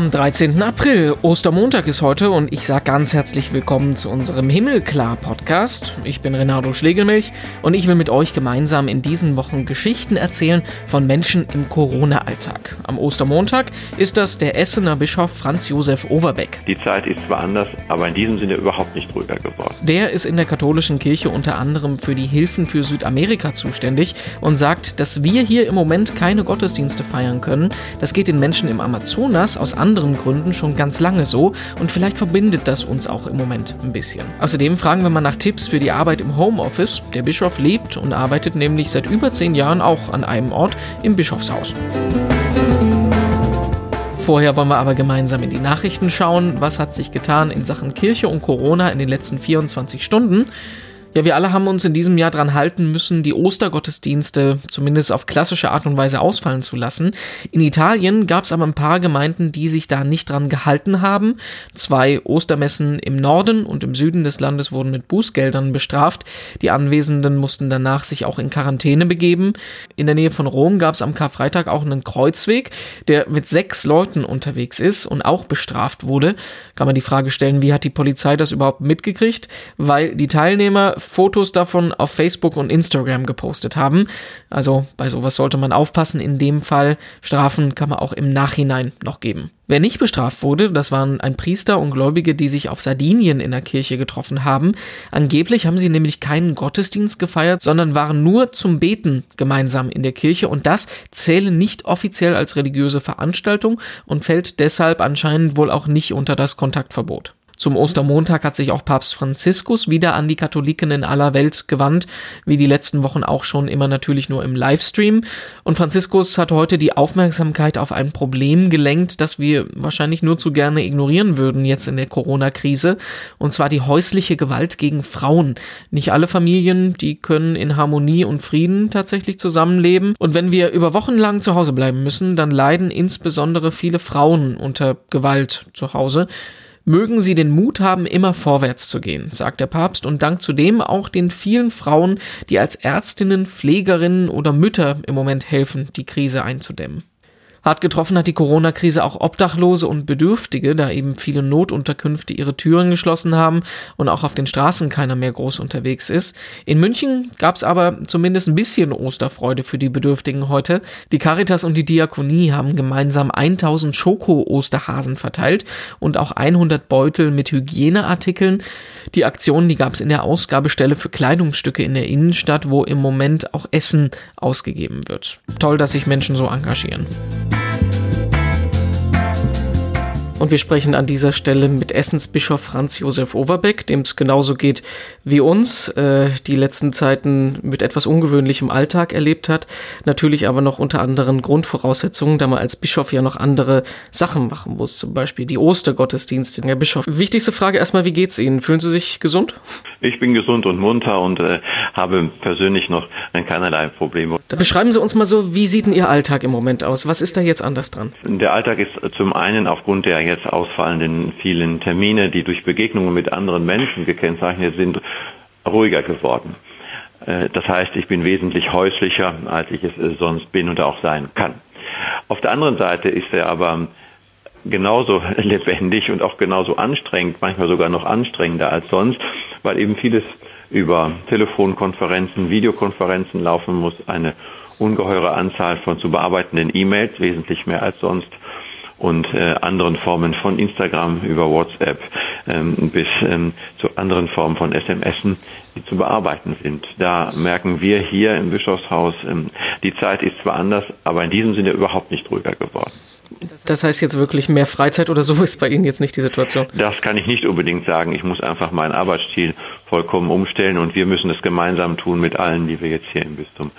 Am 13. April, Ostermontag ist heute und ich sage ganz herzlich willkommen zu unserem Himmelklar-Podcast. Ich bin Renato Schlegelmilch und ich will mit euch gemeinsam in diesen Wochen Geschichten erzählen von Menschen im Corona-Alltag. Am Ostermontag ist das der Essener Bischof Franz Josef Overbeck. Die Zeit ist zwar anders, aber in diesem Sinne überhaupt nicht ruhiger geworden. Der ist in der katholischen Kirche unter anderem für die Hilfen für Südamerika zuständig und sagt, dass wir hier im Moment keine Gottesdienste feiern können. Das geht den Menschen im Amazonas aus anderen Gründen schon ganz lange so und vielleicht verbindet das uns auch im Moment ein bisschen. Außerdem fragen wir mal nach Tipps für die Arbeit im Homeoffice. Der Bischof lebt und arbeitet nämlich seit über zehn Jahren auch an einem Ort im Bischofshaus. Vorher wollen wir aber gemeinsam in die Nachrichten schauen. Was hat sich getan in Sachen Kirche und Corona in den letzten 24 Stunden? Ja, wir alle haben uns in diesem Jahr dran halten müssen, die Ostergottesdienste zumindest auf klassische Art und Weise ausfallen zu lassen. In Italien gab es aber ein paar Gemeinden, die sich da nicht dran gehalten haben. Zwei Ostermessen im Norden und im Süden des Landes wurden mit Bußgeldern bestraft. Die Anwesenden mussten danach sich auch in Quarantäne begeben. In der Nähe von Rom gab es am Karfreitag auch einen Kreuzweg, der mit sechs Leuten unterwegs ist und auch bestraft wurde. Kann man die Frage stellen, wie hat die Polizei das überhaupt mitgekriegt? Weil die Teilnehmer Fotos davon auf Facebook und Instagram gepostet haben. Also bei sowas sollte man aufpassen. In dem Fall Strafen kann man auch im Nachhinein noch geben. Wer nicht bestraft wurde, das waren ein Priester und Gläubige, die sich auf Sardinien in der Kirche getroffen haben. Angeblich haben sie nämlich keinen Gottesdienst gefeiert, sondern waren nur zum Beten gemeinsam in der Kirche und das zähle nicht offiziell als religiöse Veranstaltung und fällt deshalb anscheinend wohl auch nicht unter das Kontaktverbot. Zum Ostermontag hat sich auch Papst Franziskus wieder an die Katholiken in aller Welt gewandt, wie die letzten Wochen auch schon immer natürlich nur im Livestream. Und Franziskus hat heute die Aufmerksamkeit auf ein Problem gelenkt, das wir wahrscheinlich nur zu gerne ignorieren würden jetzt in der Corona-Krise, und zwar die häusliche Gewalt gegen Frauen. Nicht alle Familien, die können in Harmonie und Frieden tatsächlich zusammenleben. Und wenn wir über Wochen lang zu Hause bleiben müssen, dann leiden insbesondere viele Frauen unter Gewalt zu Hause. Mögen sie den Mut haben, immer vorwärts zu gehen, sagt der Papst und dankt zudem auch den vielen Frauen, die als Ärztinnen, Pflegerinnen oder Mütter im Moment helfen, die Krise einzudämmen. Hart getroffen hat die Corona-Krise auch Obdachlose und Bedürftige, da eben viele Notunterkünfte ihre Türen geschlossen haben und auch auf den Straßen keiner mehr groß unterwegs ist. In München gab es aber zumindest ein bisschen Osterfreude für die Bedürftigen heute. Die Caritas und die Diakonie haben gemeinsam 1000 Schoko-Osterhasen verteilt und auch 100 Beutel mit Hygieneartikeln. Die Aktion, die gab es in der Ausgabestelle für Kleidungsstücke in der Innenstadt, wo im Moment auch Essen ausgegeben wird. Toll, dass sich Menschen so engagieren. Und wir sprechen an dieser Stelle mit Essensbischof Franz Josef Overbeck, dem es genauso geht wie uns, äh, die letzten Zeiten mit etwas ungewöhnlichem Alltag erlebt hat. Natürlich aber noch unter anderen Grundvoraussetzungen, da man als Bischof ja noch andere Sachen machen muss, zum Beispiel die Ostergottesdienste. Herr Bischof, wichtigste Frage erstmal, wie geht's Ihnen? Fühlen Sie sich gesund? Ich bin gesund und munter und äh, habe persönlich noch keinerlei Probleme. Da beschreiben Sie uns mal so, wie sieht denn Ihr Alltag im Moment aus? Was ist da jetzt anders dran? Der Alltag ist zum einen aufgrund der jetzt ausfallenden vielen Termine, die durch Begegnungen mit anderen Menschen gekennzeichnet sind, ruhiger geworden. Äh, das heißt, ich bin wesentlich häuslicher, als ich es äh, sonst bin und auch sein kann. Auf der anderen Seite ist er aber genauso lebendig und auch genauso anstrengend, manchmal sogar noch anstrengender als sonst, weil eben vieles über Telefonkonferenzen, Videokonferenzen laufen muss, eine ungeheure Anzahl von zu bearbeitenden E-Mails, wesentlich mehr als sonst und äh, anderen Formen von Instagram über WhatsApp ähm, bis ähm, zu anderen Formen von SMS, die zu bearbeiten sind. Da merken wir hier im Bischofshaus, ähm, die Zeit ist zwar anders, aber in diesem Sinne überhaupt nicht ruhiger geworden. Das heißt jetzt wirklich mehr Freizeit oder so ist bei Ihnen jetzt nicht die Situation? Das kann ich nicht unbedingt sagen. Ich muss einfach meinen Arbeitsstil vollkommen umstellen und wir müssen es gemeinsam tun mit allen, die wir jetzt hier im Bistum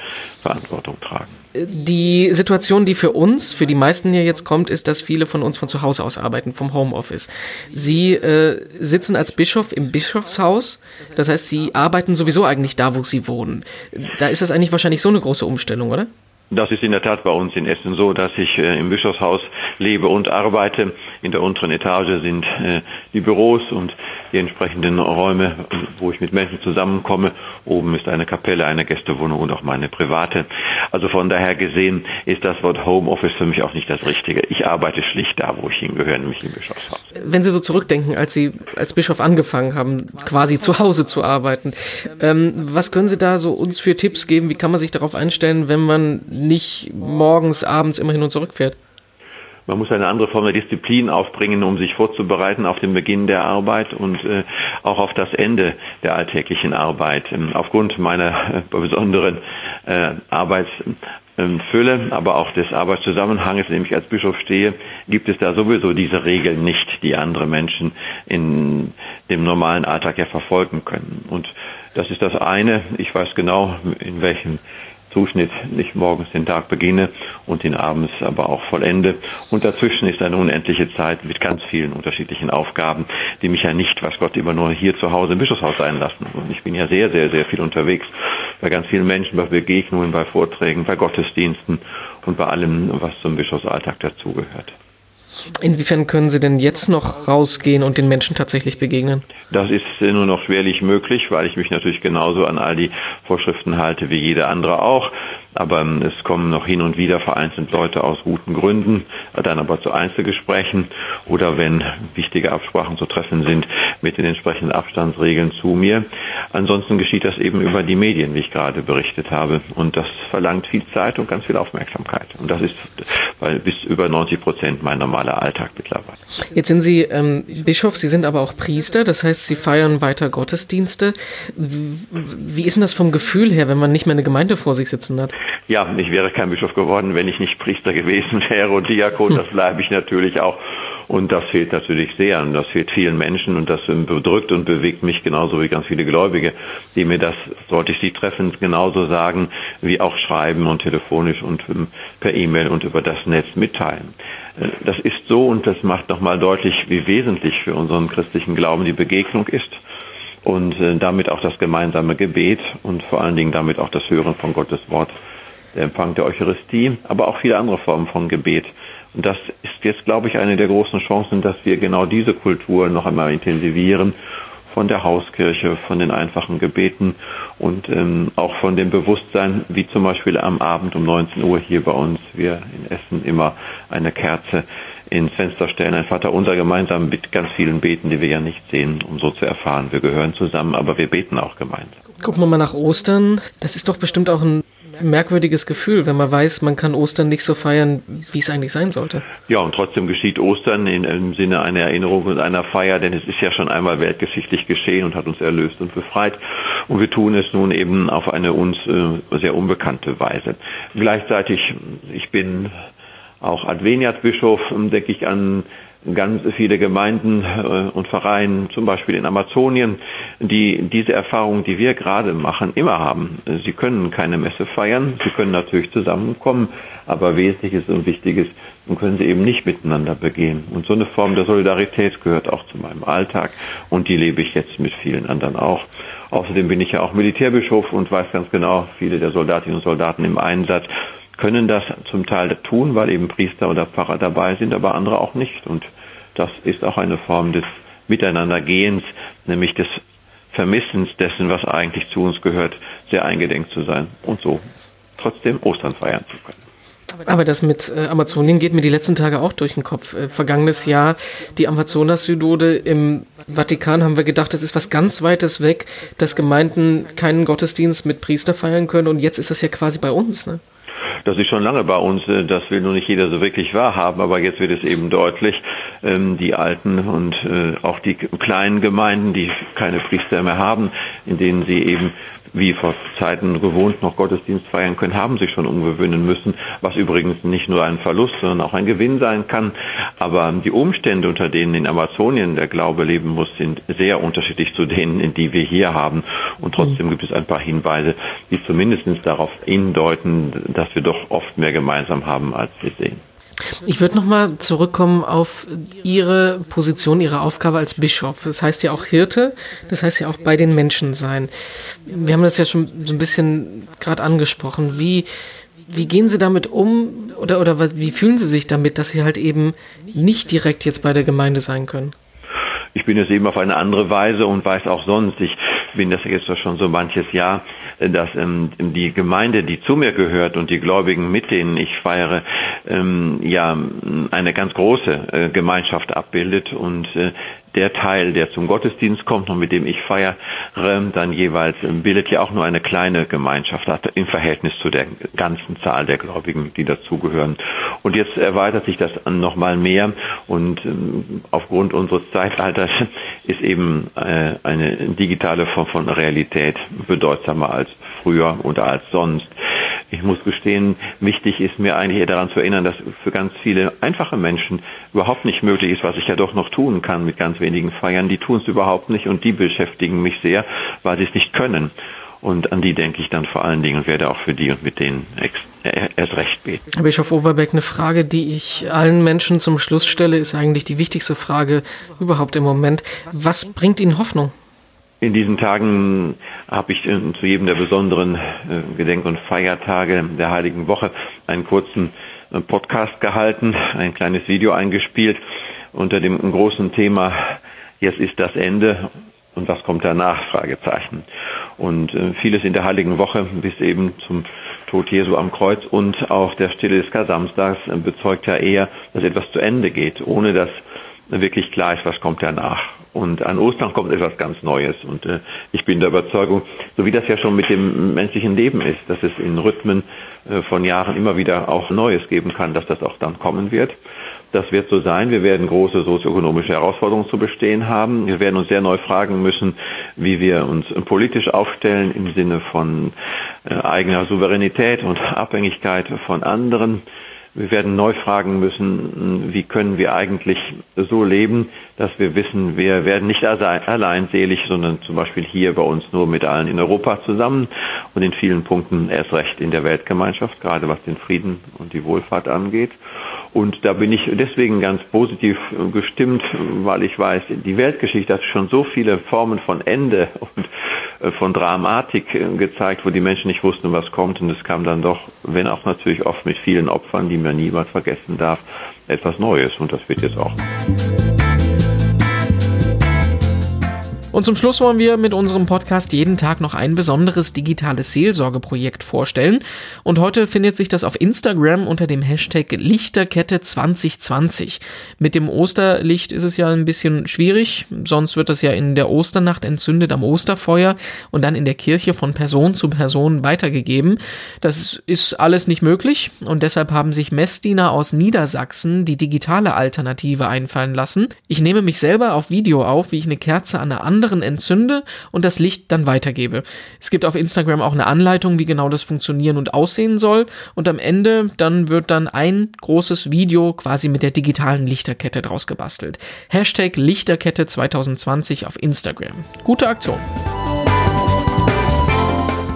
Verantwortung tragen. Die Situation, die für uns, für die meisten hier jetzt kommt, ist, dass viele von uns von zu Hause aus arbeiten, vom Homeoffice. Sie äh, sitzen als Bischof im Bischofshaus, das heißt, Sie arbeiten sowieso eigentlich da, wo Sie wohnen. Da ist das eigentlich wahrscheinlich so eine große Umstellung, oder? Das ist in der Tat bei uns in Essen so, dass ich äh, im Bischofshaus lebe und arbeite. In der unteren Etage sind äh, die Büros und die entsprechenden Räume, wo ich mit Menschen zusammenkomme. Oben ist eine Kapelle, eine Gästewohnung und auch meine private. Also von daher gesehen ist das Wort Homeoffice für mich auch nicht das Richtige. Ich arbeite schlicht da, wo ich hingehöre, nämlich im Bischofshaus. Wenn Sie so zurückdenken, als Sie als Bischof angefangen haben, quasi zu Hause zu arbeiten, ähm, was können Sie da so uns für Tipps geben? Wie kann man sich darauf einstellen, wenn man nicht morgens, abends immer hin und zurück fährt? Man muss eine andere Form der Disziplin aufbringen, um sich vorzubereiten auf den Beginn der Arbeit und äh, auch auf das Ende der alltäglichen Arbeit. Ähm, aufgrund meiner äh, besonderen äh, Arbeitsfülle, aber auch des Arbeitszusammenhanges, in dem ich als Bischof stehe, gibt es da sowieso diese Regeln nicht, die andere Menschen in dem normalen Alltag ja verfolgen können. Und das ist das eine. Ich weiß genau, in welchem Zuschnitt nicht morgens den Tag beginne und den abends aber auch vollende. Und dazwischen ist eine unendliche Zeit mit ganz vielen unterschiedlichen Aufgaben, die mich ja nicht, was Gott immer nur hier zu Hause im Bischofshaus sein lassen. Und ich bin ja sehr, sehr, sehr viel unterwegs bei ganz vielen Menschen, bei Begegnungen, bei Vorträgen, bei Gottesdiensten und bei allem, was zum Bischofsalltag dazugehört. Inwiefern können Sie denn jetzt noch rausgehen und den Menschen tatsächlich begegnen? Das ist nur noch schwerlich möglich, weil ich mich natürlich genauso an all die Vorschriften halte wie jeder andere auch. Aber ähm, es kommen noch hin und wieder vereinzelt Leute aus guten Gründen, dann aber zu Einzelgesprächen oder wenn wichtige Absprachen zu treffen sind mit den entsprechenden Abstandsregeln zu mir. Ansonsten geschieht das eben über die Medien, wie ich gerade berichtet habe. Und das verlangt viel Zeit und ganz viel Aufmerksamkeit. Und das ist weil bis über 90 Prozent mein normaler Alltag mittlerweile. Jetzt sind Sie ähm, Bischof, Sie sind aber auch Priester, das heißt, Sie feiern weiter Gottesdienste. Wie ist denn das vom Gefühl her, wenn man nicht mehr eine Gemeinde vor sich sitzen hat? Ja, ich wäre kein Bischof geworden, wenn ich nicht Priester gewesen wäre und Diakon, das bleibe ich natürlich auch. Und das fehlt natürlich sehr und das fehlt vielen Menschen und das bedrückt und bewegt mich genauso wie ganz viele Gläubige, die mir das, sollte ich sie treffen, genauso sagen, wie auch schreiben und telefonisch und ähm, per E-Mail und über das Netz mitteilen. Äh, das ist so und das macht nochmal deutlich, wie wesentlich für unseren christlichen Glauben die Begegnung ist und äh, damit auch das gemeinsame Gebet und vor allen Dingen damit auch das Hören von Gottes Wort, der Empfang der Eucharistie, aber auch viele andere Formen von Gebet. Und das ist jetzt, glaube ich, eine der großen Chancen, dass wir genau diese Kultur noch einmal intensivieren von der Hauskirche, von den einfachen Gebeten und ähm, auch von dem Bewusstsein, wie zum Beispiel am Abend um 19 Uhr hier bei uns, wir in Essen immer eine Kerze ins Fenster stellen, ein Vater unser gemeinsam mit ganz vielen Beten, die wir ja nicht sehen, um so zu erfahren, wir gehören zusammen, aber wir beten auch gemeinsam. Gucken wir mal nach Ostern. Das ist doch bestimmt auch ein merkwürdiges Gefühl, wenn man weiß, man kann Ostern nicht so feiern, wie es eigentlich sein sollte. Ja, und trotzdem geschieht Ostern in, im Sinne einer Erinnerung und einer Feier, denn es ist ja schon einmal weltgeschichtlich geschehen und hat uns erlöst und befreit. Und wir tun es nun eben auf eine uns äh, sehr unbekannte Weise. Gleichzeitig, ich bin auch Adveniat-Bischof, denke ich an ganz viele Gemeinden äh, und Vereine, zum Beispiel in Amazonien, die diese Erfahrung, die wir gerade machen, immer haben. Sie können keine Messe feiern, sie können natürlich zusammenkommen, aber Wesentliches und Wichtiges können sie eben nicht miteinander begehen. Und so eine Form der Solidarität gehört auch zu meinem Alltag und die lebe ich jetzt mit vielen anderen auch. Außerdem bin ich ja auch Militärbischof und weiß ganz genau, viele der Soldatinnen und Soldaten im Einsatz können das zum Teil tun, weil eben Priester oder Pfarrer dabei sind, aber andere auch nicht. Und das ist auch eine Form des Miteinandergehens, nämlich des Vermissens dessen, was eigentlich zu uns gehört, sehr eingedenk zu sein und so trotzdem Ostern feiern zu können. Aber das mit äh, Amazonien geht mir die letzten Tage auch durch den Kopf. Äh, vergangenes Jahr die Amazonas-Synode im Vatikan haben wir gedacht, das ist was ganz Weites weg, dass Gemeinden keinen Gottesdienst mit Priester feiern können und jetzt ist das ja quasi bei uns. Ne? Das ist schon lange bei uns, äh, das will nur nicht jeder so wirklich wahrhaben, aber jetzt wird es eben deutlich, ähm, die alten und äh, auch die kleinen Gemeinden, die keine Priester mehr haben, in denen sie eben wie vor Zeiten gewohnt noch Gottesdienst feiern können, haben sich schon umgewöhnen müssen, was übrigens nicht nur ein Verlust, sondern auch ein Gewinn sein kann. Aber die Umstände, unter denen in Amazonien der Glaube leben muss, sind sehr unterschiedlich zu denen, die wir hier haben. Und trotzdem gibt es ein paar Hinweise, die zumindest darauf hindeuten, dass wir doch oft mehr gemeinsam haben, als wir sehen. Ich würde nochmal zurückkommen auf Ihre Position, Ihre Aufgabe als Bischof. Das heißt ja auch Hirte, das heißt ja auch bei den Menschen sein. Wir haben das ja schon so ein bisschen gerade angesprochen. Wie, Wie gehen Sie damit um oder, oder wie fühlen Sie sich damit, dass Sie halt eben nicht direkt jetzt bei der Gemeinde sein können? Ich bin es eben auf eine andere Weise und weiß auch sonst, ich bin das jetzt schon so manches Jahr, dass ähm, die Gemeinde, die zu mir gehört und die Gläubigen, mit denen ich feiere, ähm, ja eine ganz große äh, Gemeinschaft abbildet und äh, der Teil, der zum Gottesdienst kommt und mit dem ich feiere, dann jeweils ähm, bildet ja auch nur eine kleine Gemeinschaft im Verhältnis zu der ganzen Zahl der Gläubigen, die dazugehören. Und jetzt erweitert sich das nochmal mehr und ähm, aufgrund unseres Zeitalters ist eben äh, eine digitale Form von Realität bedeutsamer als früher oder als sonst. Ich muss gestehen, wichtig ist mir eigentlich eher daran zu erinnern, dass für ganz viele einfache Menschen überhaupt nicht möglich ist, was ich ja doch noch tun kann mit ganz wenigen Feiern. Die tun es überhaupt nicht und die beschäftigen mich sehr, weil sie es nicht können. Und an die denke ich dann vor allen Dingen und werde auch für die und mit denen erst recht beten. Herr Bischof Oberbeck, eine Frage, die ich allen Menschen zum Schluss stelle, ist eigentlich die wichtigste Frage überhaupt im Moment. Was bringt Ihnen Hoffnung? In diesen Tagen habe ich äh, zu jedem der besonderen äh, Gedenk- und Feiertage der Heiligen Woche einen kurzen äh, Podcast gehalten, ein kleines Video eingespielt unter dem großen Thema Jetzt ist das Ende und was kommt danach? Fragezeichen. Und vieles in der Heiligen Woche bis eben zum Tod Jesu am Kreuz und auch der Stille des Kar-Samstags bezeugt ja eher, dass etwas zu Ende geht, ohne dass wirklich klar ist, was kommt danach. Und an Ostern kommt etwas ganz Neues. Und äh, ich bin der Überzeugung, so wie das ja schon mit dem menschlichen Leben ist, dass es in Rhythmen äh, von Jahren immer wieder auch Neues geben kann, dass das auch dann kommen wird. Das wird so sein. Wir werden große sozioökonomische Herausforderungen zu bestehen haben. Wir werden uns sehr neu fragen müssen, wie wir uns politisch aufstellen im Sinne von äh, eigener Souveränität und Abhängigkeit von anderen. Wir werden neu fragen müssen, wie können wir eigentlich so leben, dass wir wissen, wir werden nicht allein selig, sondern zum Beispiel hier bei uns nur mit allen in Europa zusammen und in vielen Punkten erst recht in der Weltgemeinschaft, gerade was den Frieden und die Wohlfahrt angeht. Und da bin ich deswegen ganz positiv gestimmt, weil ich weiß, die Weltgeschichte hat schon so viele Formen von Ende und von Dramatik äh, gezeigt, wo die Menschen nicht wussten, was kommt. Und es kam dann doch, wenn auch natürlich oft mit vielen Opfern, die man niemals vergessen darf, etwas Neues. Und das wird jetzt auch. Und zum Schluss wollen wir mit unserem Podcast jeden Tag noch ein besonderes digitales Seelsorgeprojekt vorstellen. Und heute findet sich das auf Instagram unter dem Hashtag Lichterkette 2020. Mit dem Osterlicht ist es ja ein bisschen schwierig, sonst wird das ja in der Osternacht entzündet am Osterfeuer und dann in der Kirche von Person zu Person weitergegeben. Das ist alles nicht möglich und deshalb haben sich Messdiener aus Niedersachsen die digitale Alternative einfallen lassen. Ich nehme mich selber auf Video auf, wie ich eine Kerze an der anderen anderen entzünde und das Licht dann weitergebe. Es gibt auf Instagram auch eine Anleitung, wie genau das funktionieren und aussehen soll und am Ende dann wird dann ein großes Video quasi mit der digitalen Lichterkette draus gebastelt. Hashtag Lichterkette 2020 auf Instagram. Gute Aktion.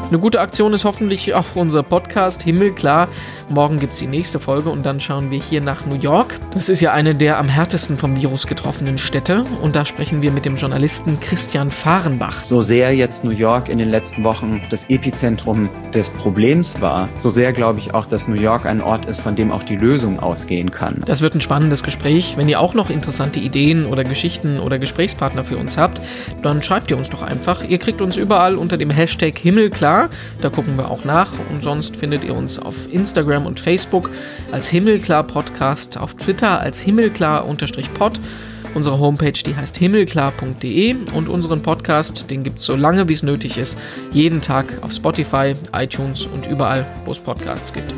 Eine gute Aktion ist hoffentlich auch unser Podcast Himmelklar Morgen gibt es die nächste Folge und dann schauen wir hier nach New York. Das ist ja eine der am härtesten vom Virus getroffenen Städte und da sprechen wir mit dem Journalisten Christian Fahrenbach. So sehr jetzt New York in den letzten Wochen das Epizentrum des Problems war, so sehr glaube ich auch, dass New York ein Ort ist, von dem auch die Lösung ausgehen kann. Das wird ein spannendes Gespräch. Wenn ihr auch noch interessante Ideen oder Geschichten oder Gesprächspartner für uns habt, dann schreibt ihr uns doch einfach. Ihr kriegt uns überall unter dem Hashtag Himmelklar. Da gucken wir auch nach und sonst findet ihr uns auf Instagram Instagram und Facebook als Himmelklar Podcast, auf Twitter als Himmelklar-Pod. Unsere Homepage, die heißt himmelklar.de und unseren Podcast, den gibt es so lange wie es nötig ist, jeden Tag auf Spotify, iTunes und überall, wo es Podcasts gibt.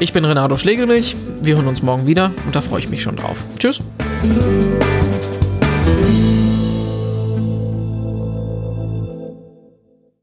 Ich bin Renato Schlegelmilch, wir hören uns morgen wieder und da freue ich mich schon drauf. Tschüss!